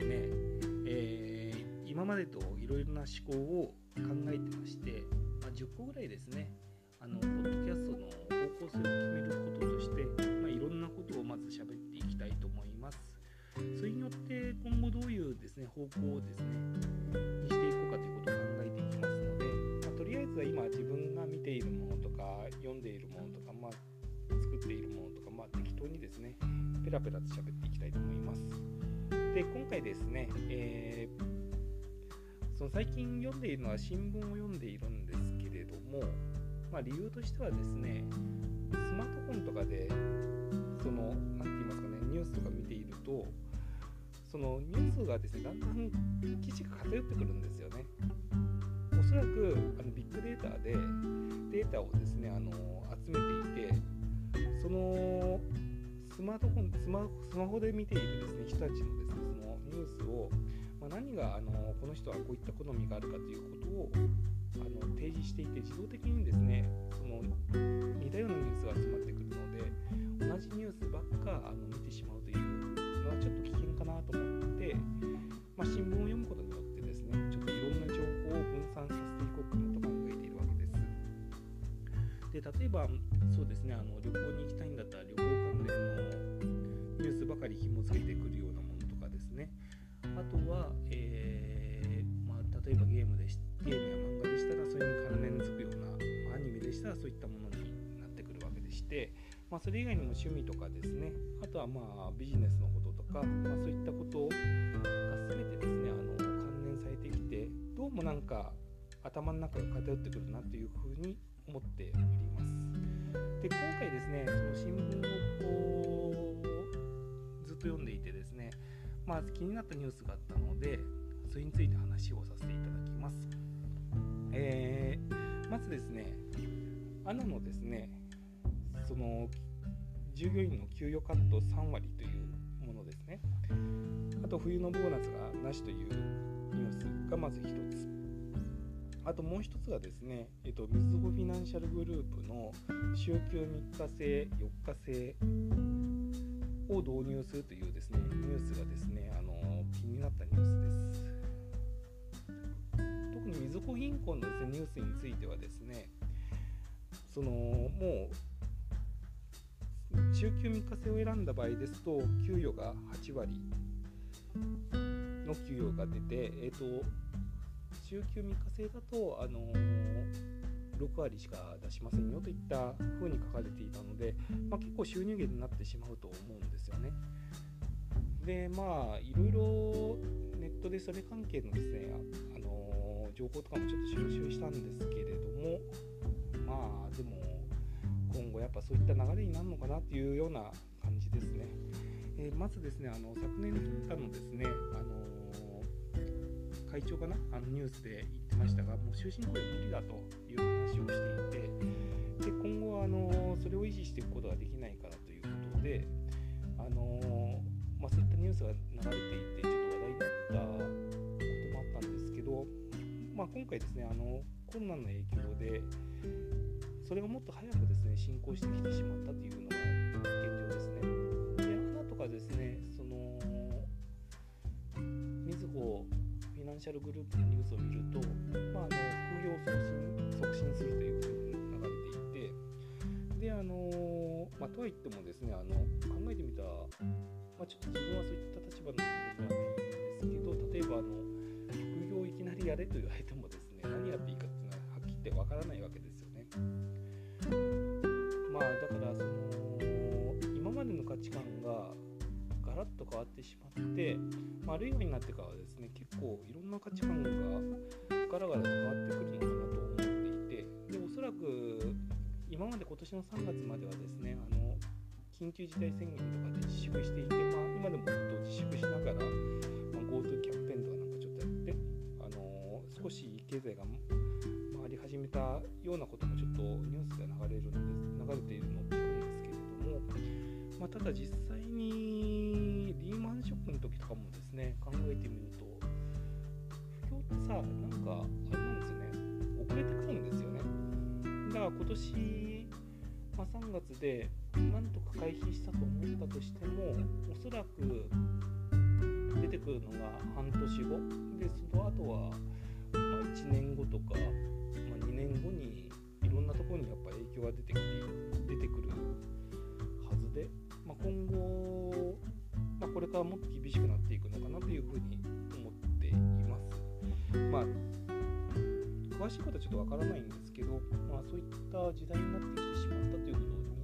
え、今までといろいろな思考を考えてまして、まあ、10個ぐらいですねあのポッドキャストの方向性を決めることとして、まあ、いろんなことをまず喋っていきたいと思います。それによって今後どういうですね方向をですねにしていこうかということを考えていきますので、まあ、とりあえずは今自分が見ているものとか読んでいるものとか、まあ、作っているものとか、まあ、適当にですねペラペラと喋っていきたいと思います。で今回ですね、えーその最近読んでいるのは新聞を読んでいるんですけれども、まあ、理由としてはですねスマートフォンとかでその何て言いますかねニュースとか見ているとそのニュースがですねだんだん記事が偏ってくるんですよね。おそらくあのビッグデータでデータをですねあの集めていてそのスマートフォンスマスマホで見ているですね人たちのですねそのニュースをまあ、何があのこの人はこういった好みがあるかということをあの提示していて自動的にですねその似たようなニュースが集まってくるので同じニュースばっかあの見てしまうというのはちょっと危険かなと思って、まあ、新聞を読むことによってですねちょっといろんな情報を分散させていこうかなと考えているわけです。で例えばそうですねあの旅行に行きたいんだったら旅行かり紐付けてくるようなものとかですねあとは、えー、まあ、例えばゲームでゲームや漫画でしたらそれに関連づくような、まあ、アニメでしたらそういったものになってくるわけでして、まあ、それ以外にも趣味とかですねあとはまあビジネスのこととか、まあ、そういったことが全てですねあの関連されてきてどうもなんか頭の中が偏ってくるなというふうに思っております。で今回ですねその新聞と読んでいてですねまあ、気になったニュースがあったのでそれについて話をさせていただきます、えー、まずですねアナのですねその従業員の給与カット3割というものですね。あと冬のボーナスがなしというニュースがまず1つ。あともう1つがですね、えっと、みずほフィナンシャルグループの週休3日制、4日制を導入するというですねニュースがですねあの気になったニュースです。特にみずほ銀行のです、ね、ニュースについてはですねそのもう週休3日制を選んだ場合ですと給与が8割の給与が出て、えーと、週休3日制だとあのー6割しか出しませんよといった風に書かれていたので、まあ、結構収入源になってしまうと思うんですよね。でまあいろいろネットでそれ関係のですねあの情報とかもちょっと収集したんですけれどもまあでも今後やっぱそういった流れになるのかなっていうような感じですね。えー、まずですねあの昨年のですねあの会長かな？あのニュースで言ましたがもう終身雇用無理だという話をしていてで今後あのそれを維持していくことができないからということであの、まあ、そういったニュースが流れていてちょっと話題になったこともあったんですけど、まあ、今回ですねあのコロナの影響でそれがもっと早くですね進行してきてしまったというのシャルグループのニュースを見ると、まあ、あの副業を促進促進するというふうに流れていてであの、まあ、とはいってもですねあの考えてみたら、まあ、ちょっと自分はそういった立場の人間ではないんですけど例えばあの副業をいきなりやれと言われてもですね何やっていいかっていうのははっきり言ってわからないわけですよね。まあだからその今までの価値観がガラッと変わってしまって、あ、るいはになってからですね結構いろんな価値観がガラガラと変わってくるのかなと思っていてでおそらく今まで今年の3月まではですねあの緊急事態宣言とかで自粛していて、まあ、今でもずっと自粛しながら、ま、GoTo キャンペーンとかなんかちょっとやって、あの少し経済が回り始めたようなこともちょっとニュースで流れるので流れているのを聞くんですけれども、まあ、ただ実際にですね考えてみると不況ってさなんかあれなんですよね。遅れてくるんですよね。だから今年、まあ、3月でなんとか回避したと思ったとしてもおそらく出てくるのが半年後。でその後は、まあ、1年後とか、まあ、2年後にいろんなところにやっぱ影響が出てきて出てくるはずで、まあ、今後、まあ、これからもっと厳しくなってまあ詳しいことはちょっとわからないんですけど、まあ、そういった時代になってきてしまったというこ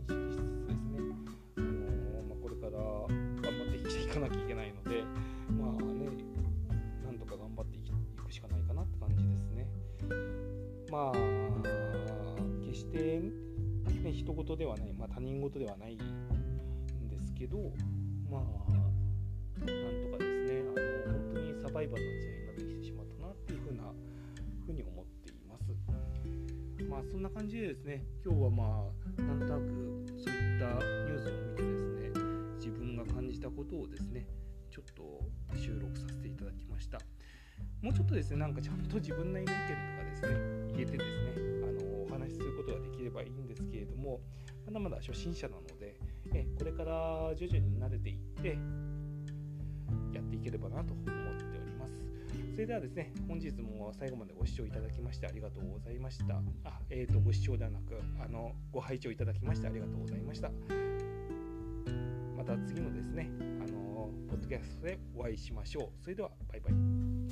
とを認識しつつですね、あのまあ、これから頑張って生きていかなきゃいけないので、まあね、なんとか頑張っていくしかないかなって感じですね。まあ、決して、ね、人事ではない、まあ、他人事ではないんですけど、まあ、なんとかですね、あの本当にサバイバルの時代にまあそんな感じでですね、今日はまあなんとなくそういったニュースを見てですね、自分が感じたことをですね、ちょっと収録させていただきました。もうちょっとですね、なんかちゃんと自分なりの意見とかですね、言えてですね、あのお話しすることができればいいんですけれども、まだまだ初心者なので、えこれから徐々に慣れていって、やっていければなと思っております。それではですね、本日も最後までご視聴いただきましてありがとうございました。あ、えーと、ご視聴ではなく、あの、ご拝聴いただきましてありがとうございました。また次のですね、あの、ポッドキャストでお会いしましょう。それでは、バイバイ。